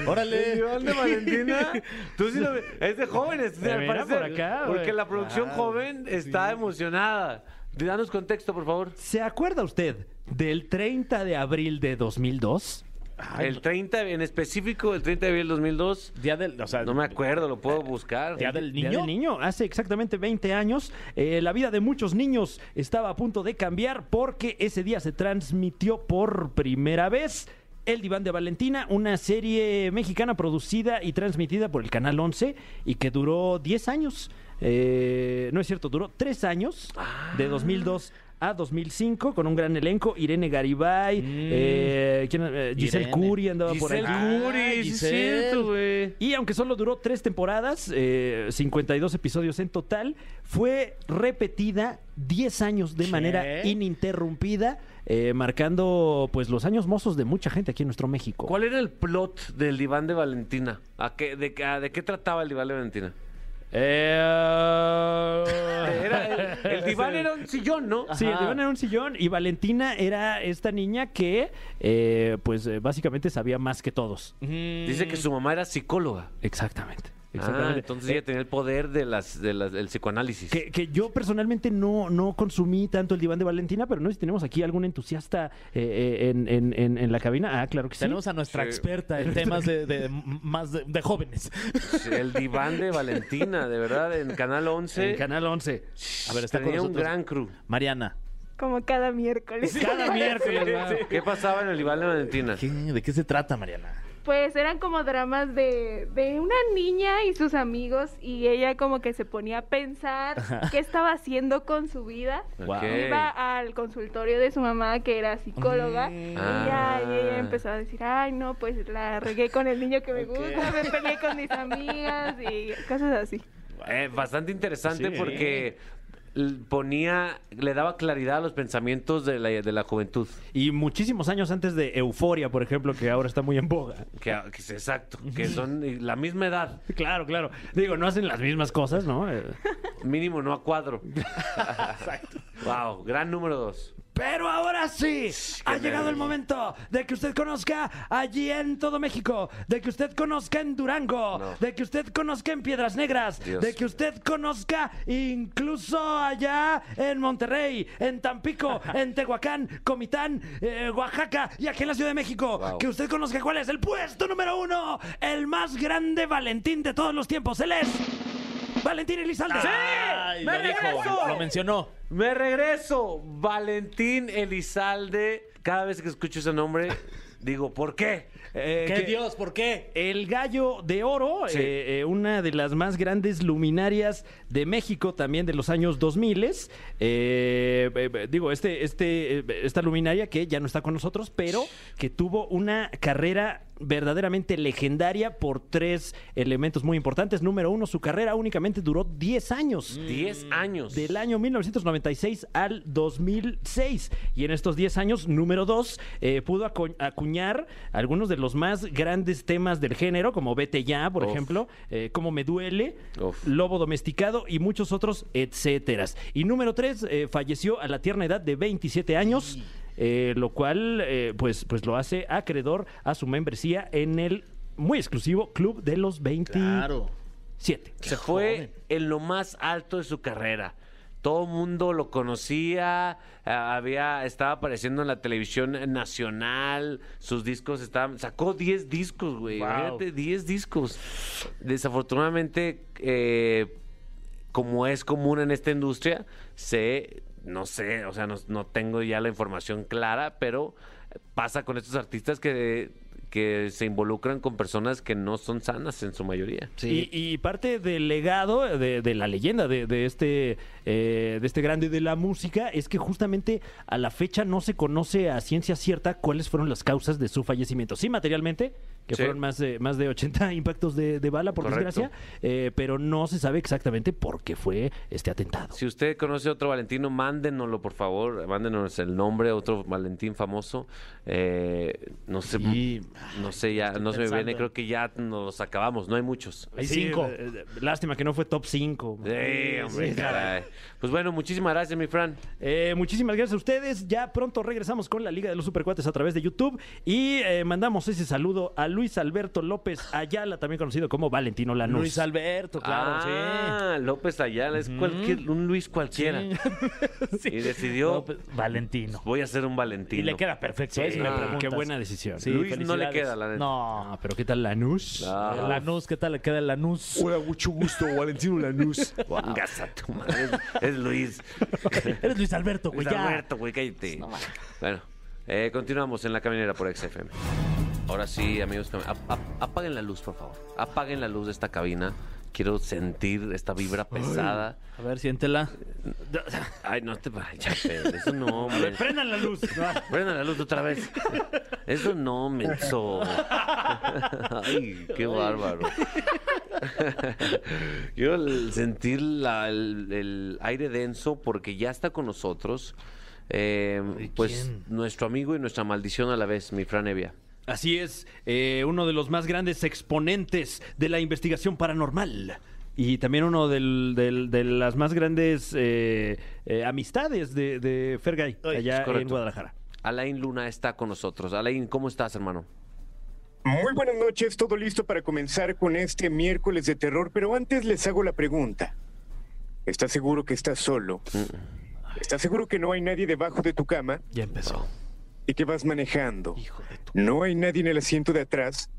órale. ¿El diván de Valentina? Tú sí lo ves. Es de jóvenes, veras, parecer, por acá, Porque güey. la producción joven está emocionada. Danos contexto, por favor. ¿Se acuerda usted del 30 de abril de 2002? el 30, en específico, el 30 de abril del 2002. Día del, o sea, No me acuerdo, lo puedo buscar. Día del Día niño. del niño, hace exactamente 20 años, eh, la vida de muchos niños estaba a punto de cambiar porque ese día se transmitió por primera vez El Diván de Valentina, una serie mexicana producida y transmitida por el Canal 11 y que duró 10 años. Eh, no es cierto, duró 3 años, de 2002 a 2005, con un gran elenco. Irene Garibay, eh, ¿quién, eh, Giselle Irene. Curi andaba por ahí. Curi, es Giselle. cierto, güey. Y aunque solo duró tres temporadas, eh, 52 episodios en total, fue repetida 10 años de ¿Qué? manera ininterrumpida, eh, marcando pues los años mozos de mucha gente aquí en nuestro México. ¿Cuál era el plot del diván de Valentina? ¿A qué, de, a- ¿De qué trataba el diván de Valentina? Eh, Era- el, el diván era un sillón, ¿no? Sí, el diván era un sillón y Valentina era esta niña que eh, pues eh, básicamente sabía más que todos. Dice que su mamá era psicóloga. Exactamente. Ah, Exactamente. entonces Eh, ella tenía el poder de las, de las- del psicoanálisis. Que, que yo personalmente no, no consumí tanto el diván de Valentina, pero no sé si tenemos aquí algún entusiasta eh, eh, en, en- en- en la cabina. Ah, claro que sí. Tenemos a nuestra Sí. experta en temas de, más de, de jóvenes. El diván de Valentina, de verdad, en Canal 11. En Canal 11. A ver, está con un gran crew. Mariana, Como cada miércoles. Cada miércoles. ¿Qué pasaba en el diván de Valentina? ¿qué- ¿de qué se trata, Mariana? Pues eran como dramas de, de una niña y sus amigos y ella como que se ponía a pensar qué estaba haciendo con su vida. Iba al consultorio de su mamá que era psicóloga y, ya, y ella Ah. empezó a decir, ay no, pues la regué con el niño que me gusta, me peleé con mis amigas y cosas así. Eh, bastante interesante Sí. porque ponía, le daba claridad a los pensamientos de la, de la juventud. Y muchísimos años antes de Euforia, por ejemplo, que ahora está muy en boga. Que, que es exacto, que son la misma edad, Claro, claro. Digo, no hacen las mismas cosas, ¿no? Eh, mínimo no a cuadro. Exacto. Wow, gran número dos. Pero ahora sí, ha llegado el momento de que usted conozca allí en todo México, de que usted conozca en Durango, No. de que usted conozca en Piedras Negras, Dios. de que usted conozca incluso allá en Monterrey, en Tampico, en Tehuacán, Comitán, eh, Oaxaca y aquí en la Ciudad de México. Wow. Que usted conozca cuál es el puesto número uno, el más grande Valentín de todos los tiempos. Él es Valentín Elizalde. Ay, ¡Me lo dijo, regreso! lo mencionó. Me regreso, Valentín Elizalde. Cada vez que escucho ese nombre, digo, ¿por qué? Eh, ¿Qué que- Dios? ¿Por qué? El Gallo de Oro, Sí. eh, eh, una de las más grandes luminarias de México también de los años 2000. Eh, eh, digo, este, este, eh, esta luminaria que ya no está con nosotros, pero que tuvo una carrera verdaderamente legendaria por tres elementos muy importantes. Número uno, su carrera únicamente duró 10 años. 10 años. Del año 1996 al 2006. Y en estos 10 años, número 2, pudo acu- acuñar algunos de los más grandes temas del género, como Vete Ya, por Uf. ejemplo, eh, Como Me Duele, Uf. Lobo Domesticado y muchos otros, etcétera. Y número 3, falleció a la tierna edad de 27 años. Eh, lo cual eh, pues, pues lo hace acreedor a su membresía en el muy exclusivo Club de los 27. Claro. siete. Se fue en lo más alto de su carrera. Todo el mundo lo conocía, eh, había, estaba apareciendo en la televisión nacional, sus discos estaban, sacó 10 discos, güey, Wow. imagínate, 10 discos. Desafortunadamente, eh, como es común en esta industria, sé, no sé, o sea, no, no tengo ya la información clara, pero pasa con estos artistas que, que se involucran con personas que no son sanas en su mayoría. Y, y parte del legado de, de la leyenda de, de este eh, de este grande de la música es que justamente a la fecha no se conoce a ciencia cierta cuáles fueron las causas de su fallecimiento. Sí, materialmente, que Sí. fueron más de, más de 80 impactos de, de bala, por Correcto. desgracia, eh, pero no se sabe exactamente por qué fue este atentado. Si usted conoce otro Valentino, mándenoslo, por favor. Mándenos el nombre, otro Valentín famoso. Eh, no sé, Sí. no sé, ya, no se me viene. Creo que ya nos acabamos. No hay muchos. Hay Sí, cinco. eh, eh, lástima que no fue top 5. Sí, hombre, caray. Pues bueno, muchísimas gracias, mi Fran. Eh, muchísimas gracias a ustedes. Ya pronto regresamos con la Liga de los Supercuates a través de YouTube y eh, mandamos ese saludo a Luis Alberto López Ayala, también conocido como Valentino Lanús. Luis Alberto, claro, ah, López Ayala, es cualquier, un Luis cualquiera. sí. Y decidió, No, pues, Valentino. voy a ser un Valentino. Y le queda perfecto, Ah. Qué buena decisión. Sí, Luis no le queda, la neta. No. Ah, pero ¿qué tal Lanús? Ah. Lanús, ¿qué tal le queda Lanús? Hola, mucho gusto, Valentino Lanús. A tu madre. Es, es Luis. Eres Luis Alberto, güey, Luis ya. Alberto, güey, cállate. bueno, eh, continuamos en la caminera por XFM. Ahora sí, amigos, cam- ap- ap- apaguen la luz, por favor. Apaguen la luz de esta cabina. Quiero sentir esta vibra pesada. A ver, siéntela. Ay, no te vayas. Eso no, hombre. Prendan la luz. Prendan la luz otra vez. Eso no, menso. Ay, qué bárbaro. Quiero sentir la- el, el aire denso porque ya está con nosotros. eh, pues quién? nuestro amigo y nuestra maldición a la vez, mi Fran Evia. Así es, eh, uno de los más grandes exponentes de la investigación paranormal. Y también uno del- del- de las más grandes eh, eh, amistades de, de Fergay, allá en Guadalajara. Alain Luna está con nosotros. Alain, ¿cómo estás, hermano? Muy buenas noches, todo listo para comenzar con este miércoles de terror, pero antes les hago la pregunta. ¿Estás seguro que estás solo? ¿Estás seguro que no hay nadie debajo de tu cama Ya empezó. Y que vas manejando? ¿No hay nadie en el asiento de atrás?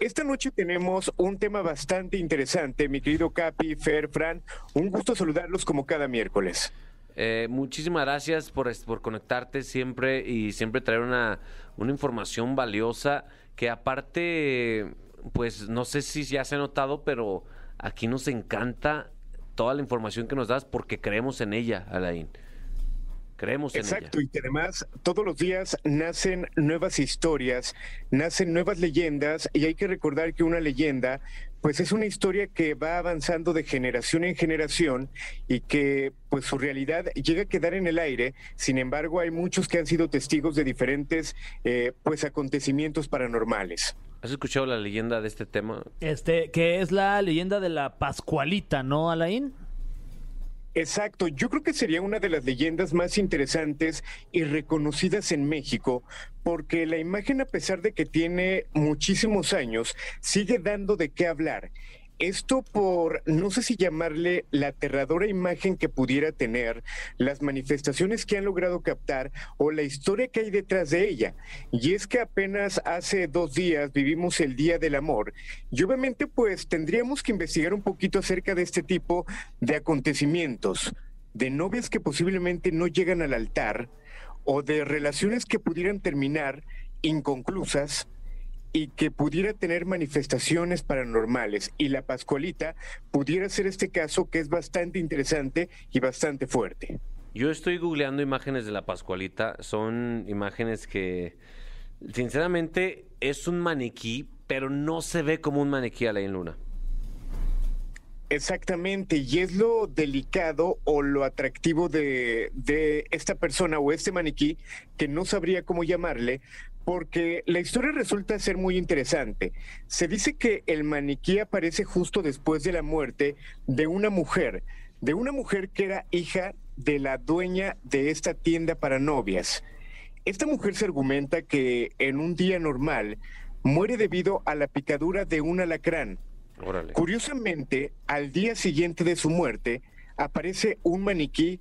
Esta noche tenemos un tema bastante interesante, mi querido Capi, Fer, Fran. Un gusto saludarlos como cada miércoles. Eh, muchísimas gracias por, por conectarte siempre y siempre traer una, una información valiosa que aparte, pues no sé si ya se ha notado, pero aquí nos encanta toda la información que nos das porque creemos en ella, Alain. Creemos en Exacto, ella. y que además todos los días nacen nuevas historias, nacen nuevas leyendas, y hay que recordar que una leyenda, pues es una historia que va avanzando de generación en generación y que pues su realidad llega a quedar en el aire. Sin embargo, hay muchos que han sido testigos de diferentes eh, pues acontecimientos paranormales. ¿Has escuchado la leyenda de este tema? Este, que es la leyenda de la Pascualita, ¿no, Alain? Exacto, yo creo que sería una de las leyendas más interesantes y reconocidas en México, porque la imagen, a pesar de que tiene muchísimos años, sigue dando de qué hablar. Esto por, no sé si llamarle la aterradora imagen que pudiera tener, las manifestaciones que han logrado captar o la historia que hay detrás de ella. Y es que apenas hace dos días vivimos el Día del Amor y obviamente pues tendríamos que investigar un poquito acerca de este tipo de acontecimientos, de novias que posiblemente no llegan al altar o de relaciones que pudieran terminar inconclusas y que pudiera tener manifestaciones paranormales. Y la Pascualita pudiera ser este caso que es bastante interesante y bastante fuerte. Yo estoy googleando imágenes de la Pascualita. Son imágenes que, sinceramente, es un maniquí, pero no se ve como un maniquí, Alain Luna. Exactamente, y es lo delicado o lo atractivo de, de esta persona o este maniquí, que no sabría cómo llamarle, porque la historia resulta ser muy interesante. Se dice que el maniquí aparece justo después de la muerte de una mujer, de una mujer que era hija de la dueña de esta tienda para novias. Esta mujer se argumenta que en un día normal muere debido a la picadura de un alacrán. Órale. Curiosamente, al día siguiente de su muerte, aparece un maniquí,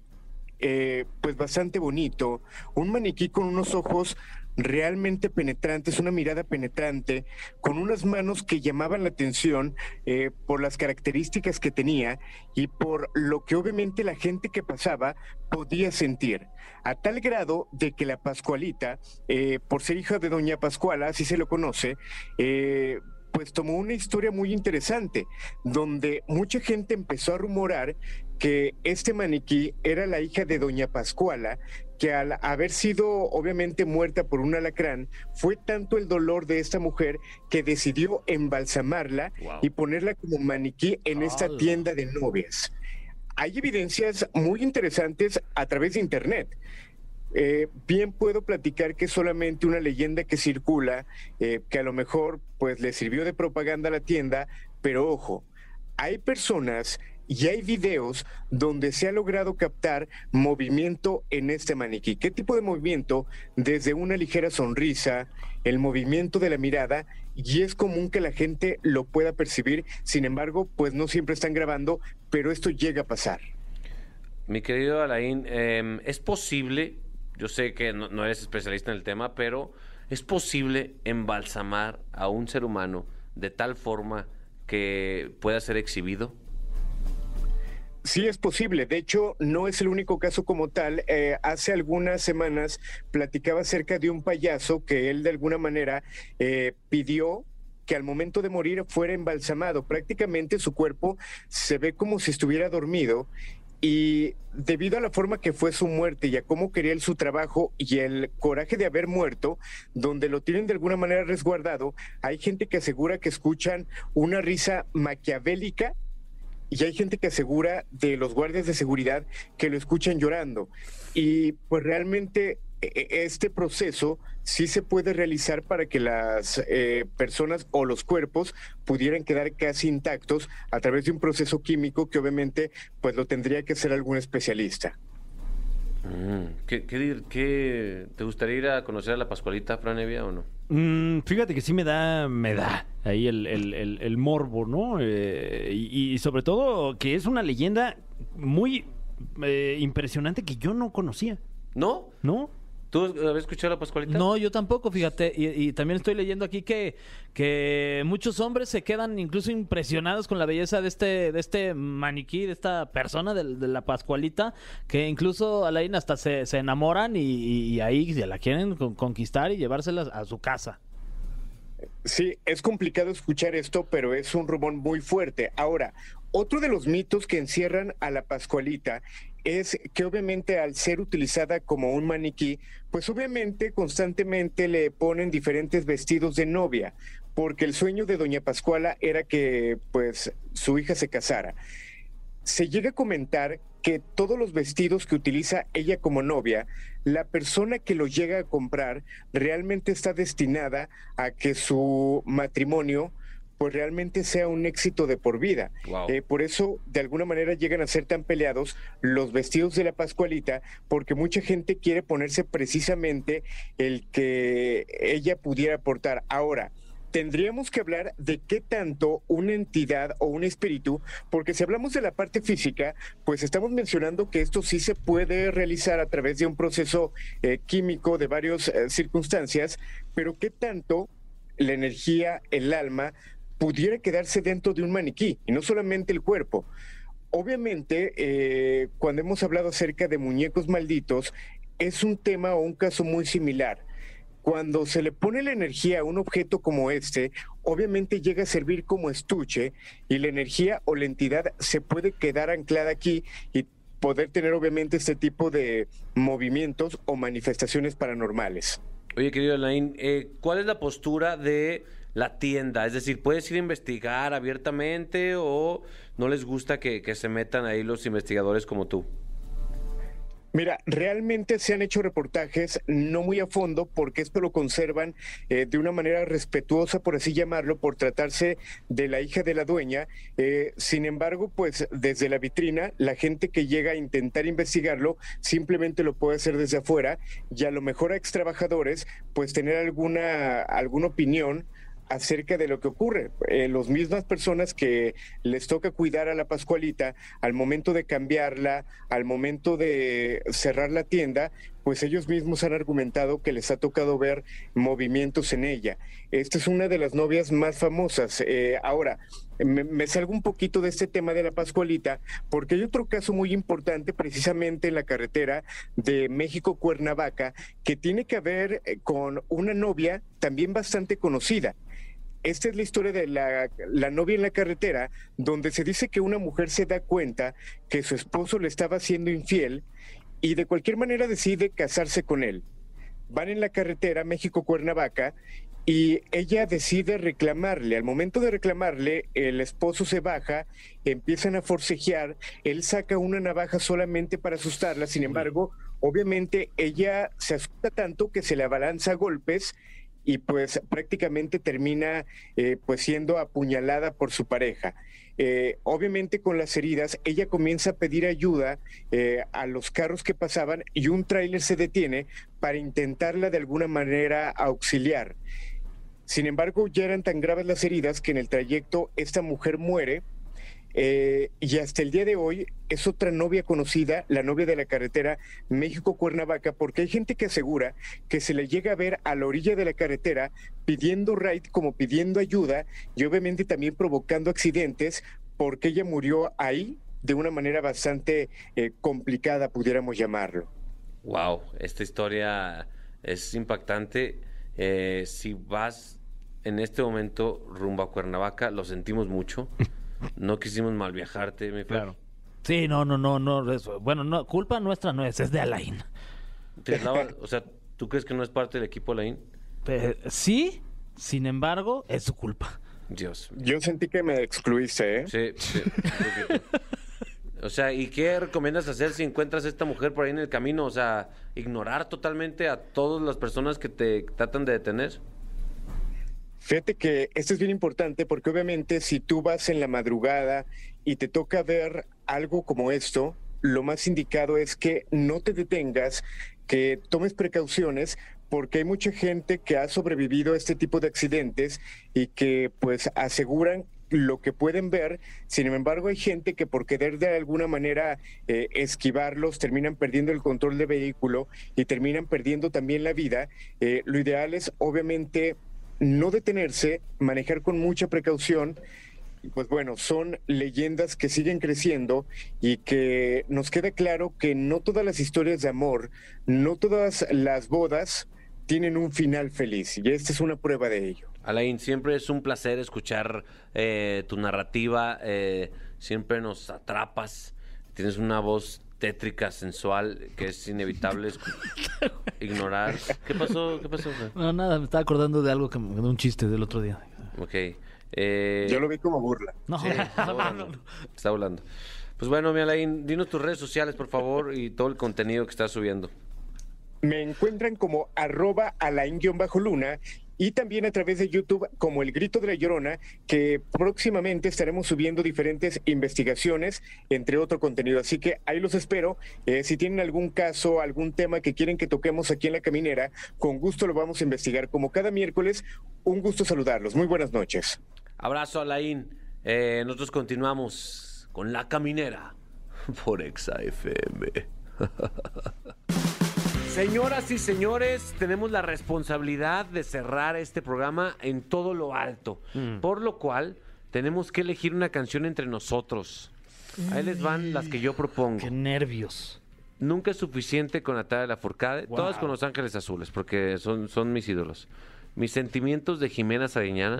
eh, pues bastante bonito, un maniquí con unos ojos realmente penetrantes, una mirada penetrante, con unas manos que llamaban la atención eh, por las características que tenía y por lo que obviamente la gente que pasaba podía sentir, a tal grado de que la Pascualita, eh, por ser hija de Doña Pascuala, así se lo conoce, eh, pues tomó una historia muy interesante, donde mucha gente empezó a rumorar que este maniquí era la hija de Doña Pascuala, que al haber sido obviamente muerta por un alacrán, fue tanto el dolor de esta mujer que decidió embalsamarla y ponerla como maniquí en esta tienda de novias. Hay evidencias muy interesantes a través de Internet. Eh, bien puedo platicar que es solamente una leyenda que circula, eh, que a lo mejor pues le sirvió de propaganda a la tienda, pero ojo, hay personas y hay videos donde se ha logrado captar movimiento en este maniquí. ¿Qué tipo de movimiento? Desde una ligera sonrisa, el movimiento de la mirada, y es común que la gente lo pueda percibir, sin embargo, pues no siempre están grabando, pero esto llega a pasar. Mi querido Alain, eh, es posible, yo sé que no eres especialista en el tema, pero es posible embalsamar a un ser humano de tal forma que pueda ser exhibido. Sí es posible, de hecho no es el único caso como tal. Eh, hace algunas semanas platicaba acerca de un payaso que él de alguna manera eh, pidió que al momento de morir fuera embalsamado. Prácticamente su cuerpo se ve como si estuviera dormido y debido a la forma que fue su muerte y a cómo quería él su trabajo y el coraje de haber muerto, donde lo tienen de alguna manera resguardado, hay gente que asegura que escuchan una risa maquiavélica y hay gente que asegura de los guardias de seguridad que lo escuchan llorando. Y pues realmente e- e- este proceso sí se puede realizar para que las eh, personas o los cuerpos pudieran quedar casi intactos a través de un proceso químico que obviamente pues lo tendría que hacer algún especialista. Mm, ¿Qué, qué, qué- te gustaría ir a conocer a la Pascualita, Fran Evia, o no? Mm, fíjate que sí me da, me da ahí el, el- el- el morbo, ¿no? Eh, y, y sobre todo que es una leyenda muy eh, impresionante que yo no conocía, ¿No? ¿no? ¿Tú habías escuchado a la Pascualita? No, yo tampoco, fíjate. Y, y también estoy leyendo aquí que, que muchos hombres se quedan incluso impresionados con la belleza de este, de este maniquí, de esta persona, de, la Pascualita, que incluso Alain hasta se, se enamoran y, y- y ahí se la quieren con- conquistar y llevárselas a su casa. Sí, es complicado escuchar esto, pero es un rumor muy fuerte. Ahora, otro de los mitos que encierran a la Pascualita es que obviamente al ser utilizada como un maniquí, pues obviamente constantemente le ponen diferentes vestidos de novia, porque el sueño de doña Pascuala era que pues su hija se casara. Se llega a comentar que todos los vestidos que utiliza ella como novia, la persona que los llega a comprar realmente está destinada a que su matrimonio pues realmente sea un éxito de por vida. Wow. Eh, por eso, de alguna manera, llegan a ser tan peleados los vestidos de la Pascualita, porque mucha gente quiere ponerse precisamente el que ella pudiera aportar. Ahora, tendríamos que hablar de qué tanto una entidad o un espíritu, porque si hablamos de la parte física, pues estamos mencionando que esto sí se puede realizar a través de un proceso eh, químico de varias eh, circunstancias, pero qué tanto la energía, el alma, pudiera quedarse dentro de un maniquí, y no solamente el cuerpo. Obviamente, eh, cuando hemos hablado acerca de muñecos malditos, es un tema o un caso muy similar. Cuando se le pone la energía a un objeto como este, obviamente llega a servir como estuche y la energía o la entidad se puede quedar anclada aquí y poder tener obviamente este tipo de movimientos o manifestaciones paranormales. Oye, querido Alain, eh, ¿cuál es la postura de la tienda? Es decir, ¿puedes ir a investigar abiertamente o no les gusta que, se metan ahí los investigadores como tú? Mira, realmente se han hecho reportajes no muy a fondo porque esto lo conservan eh, de una manera respetuosa, por así llamarlo, por tratarse de la hija de la dueña. Eh, sin embargo, pues desde la vitrina, la gente que llega a intentar investigarlo simplemente lo puede hacer desde afuera y a lo mejor a ex trabajadores, pues tener alguna, alguna opinión acerca de lo que ocurre. Eh, las mismas personas que les toca cuidar a la Pascualita, al momento de cambiarla, al momento de cerrar la tienda, pues ellos mismos han argumentado que les ha tocado ver movimientos en ella. Esta es una de las novias más famosas. Eh, ahora, me, me salgo un poquito de este tema de la Pascualita, porque hay otro caso muy importante precisamente en la carretera de México-Cuernavaca, que tiene que ver eh, con una novia también bastante conocida. Esta es la historia de la, la, novia en la carretera, donde se dice que una mujer se da cuenta que su esposo le estaba siendo infiel y de cualquier manera decide casarse con él. Van en la carretera México-Cuernavaca y ella decide reclamarle. Al momento de reclamarle, el esposo se baja, empiezan a forcejear, él saca una navaja solamente para asustarla, sin embargo, obviamente ella se asusta tanto que se le abalanza a golpes y pues prácticamente termina eh, pues siendo apuñalada por su pareja. Eh, obviamente con las heridas, ella comienza a pedir ayuda eh, a los carros que pasaban y un tráiler se detiene para intentarla de alguna manera auxiliar. Sin embargo, ya eran tan graves las heridas que en el trayecto esta mujer muere eh, y hasta el día de hoy es otra novia conocida, la novia de la carretera México-Cuernavaca, porque hay gente que asegura que se le llega a ver a la orilla de la carretera pidiendo ride, como pidiendo ayuda y obviamente también provocando accidentes, porque ella murió ahí de una manera bastante eh, complicada, pudiéramos llamarlo. Wow, esta historia es impactante. Eh, si vas en este momento rumbo a Cuernavaca, lo sentimos mucho. No quisimos mal viajarte, mi. Claro. Sí, no, no, no, no. eso- Bueno, no, culpa nuestra no es, es de Alain. Te o sea, ¿tú crees que no es parte del equipo Lain? Eh, sí, sin embargo, es su culpa. Dios. Yo sentí que me excluiste, ¿eh? Sí, sí. O sea, ¿y qué recomiendas hacer si encuentras a esta mujer por ahí en el camino? O sea, ignorar totalmente a todas las personas que te tratan de detener. Fíjate que esto es bien importante porque obviamente si tú vas en la madrugada y te toca ver algo como esto, lo más indicado es que no te detengas, que tomes precauciones porque hay mucha gente que ha sobrevivido a este tipo de accidentes y que pues aseguran lo que pueden ver, sin embargo hay gente que por querer de alguna manera eh, esquivarlos terminan perdiendo el control del vehículo y terminan perdiendo también la vida. Eh, lo ideal es obviamente no detenerse, manejar con mucha precaución. Pues bueno, son leyendas que siguen creciendo y que nos queda claro que no todas las historias de amor, no todas las bodas tienen un final feliz. Y esta es una prueba de ello. Alain, siempre es un placer escuchar eh, tu narrativa. eh, siempre nos atrapas. Tienes una voz tétrica, sensual, que es inevitable ignorar. ¿Qué pasó? ¿Qué pasó? No, nada, me estaba acordando de algo, que, de un chiste del otro día. Ok. eh, Yo lo vi como burla. No, Sí, está volando. Está volando. Pues bueno, mi Alain, dinos tus redes sociales, por favor, y todo el contenido que estás subiendo. Me encuentran como arroba alain-luna y también a través de YouTube como El Grito de la Llorona, que próximamente estaremos subiendo diferentes investigaciones, entre otro contenido. Así que ahí los espero. Eh, si tienen algún caso, algún tema que quieren que toquemos aquí en La Caminera, con gusto lo vamos a investigar. Como cada miércoles, un gusto saludarlos. Muy buenas noches. Abrazo, Alain. Eh, nosotros continuamos con La Caminera por Exa FM. Señoras y señores, tenemos la responsabilidad de cerrar este programa en todo lo alto, por lo cual tenemos que elegir una canción entre nosotros. Ahí les van las que yo propongo. Qué nervios. Nunca es suficiente con Natalia Lafourcade, Wow. todas con Los Ángeles Azules, porque son, son mis ídolos. Mis sentimientos de Jimena Sariñana,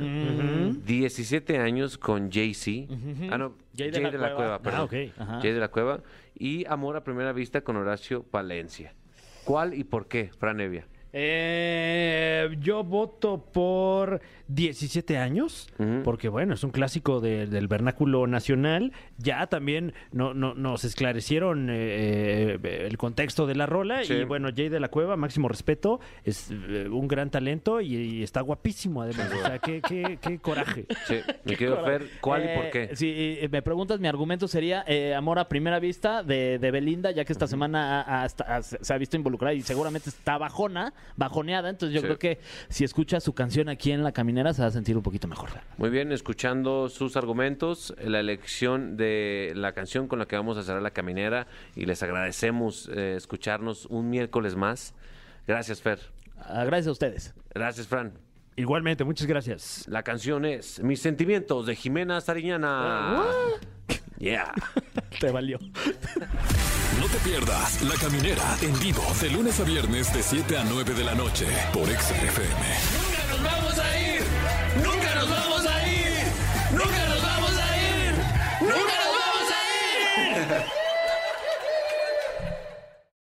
17 años con Jay-Z. Ah, no, Jay Jay, de de, la la, Cueva. Cueva, perdón. Ah. Jay de la Cueva. Y Amor a Primera Vista con Horacio Palencia. ¿Cuál y por qué, Fran Evia? Eh, yo voto por 17 años, porque bueno, es un clásico de- del vernáculo nacional. Ya también no, no- nos esclarecieron eh, eh, el contexto de la rola Sí. y bueno, Jay de la Cueva, máximo respeto, es eh, un gran talento y, y está guapísimo además. O sea, qué, qué- qué coraje. Sí, mi querido Fer, ¿cuál y por Eh, qué? Si me preguntas, mi argumento sería eh, Amor a Primera Vista de, de Belinda, ya que esta semana ha- ha- hasta- ha- se ha visto involucrada y seguramente está bajona. Bajoneada. Entonces yo Sí. creo que si escucha su canción aquí en La Caminera se va a sentir un poquito mejor. Muy bien, escuchando sus argumentos, la elección de la canción con la que vamos a cerrar la caminera y les agradecemos eh, escucharnos un miércoles más. Gracias, Fer. Ah, Gracias a ustedes. Gracias, Fran. Igualmente, muchas gracias. La canción es Mis sentimientos de Jimena Sariñana. Yeah. Te valió. No te pierdas La Caminera en vivo de lunes a viernes de 7 a 9 de la noche por XFM.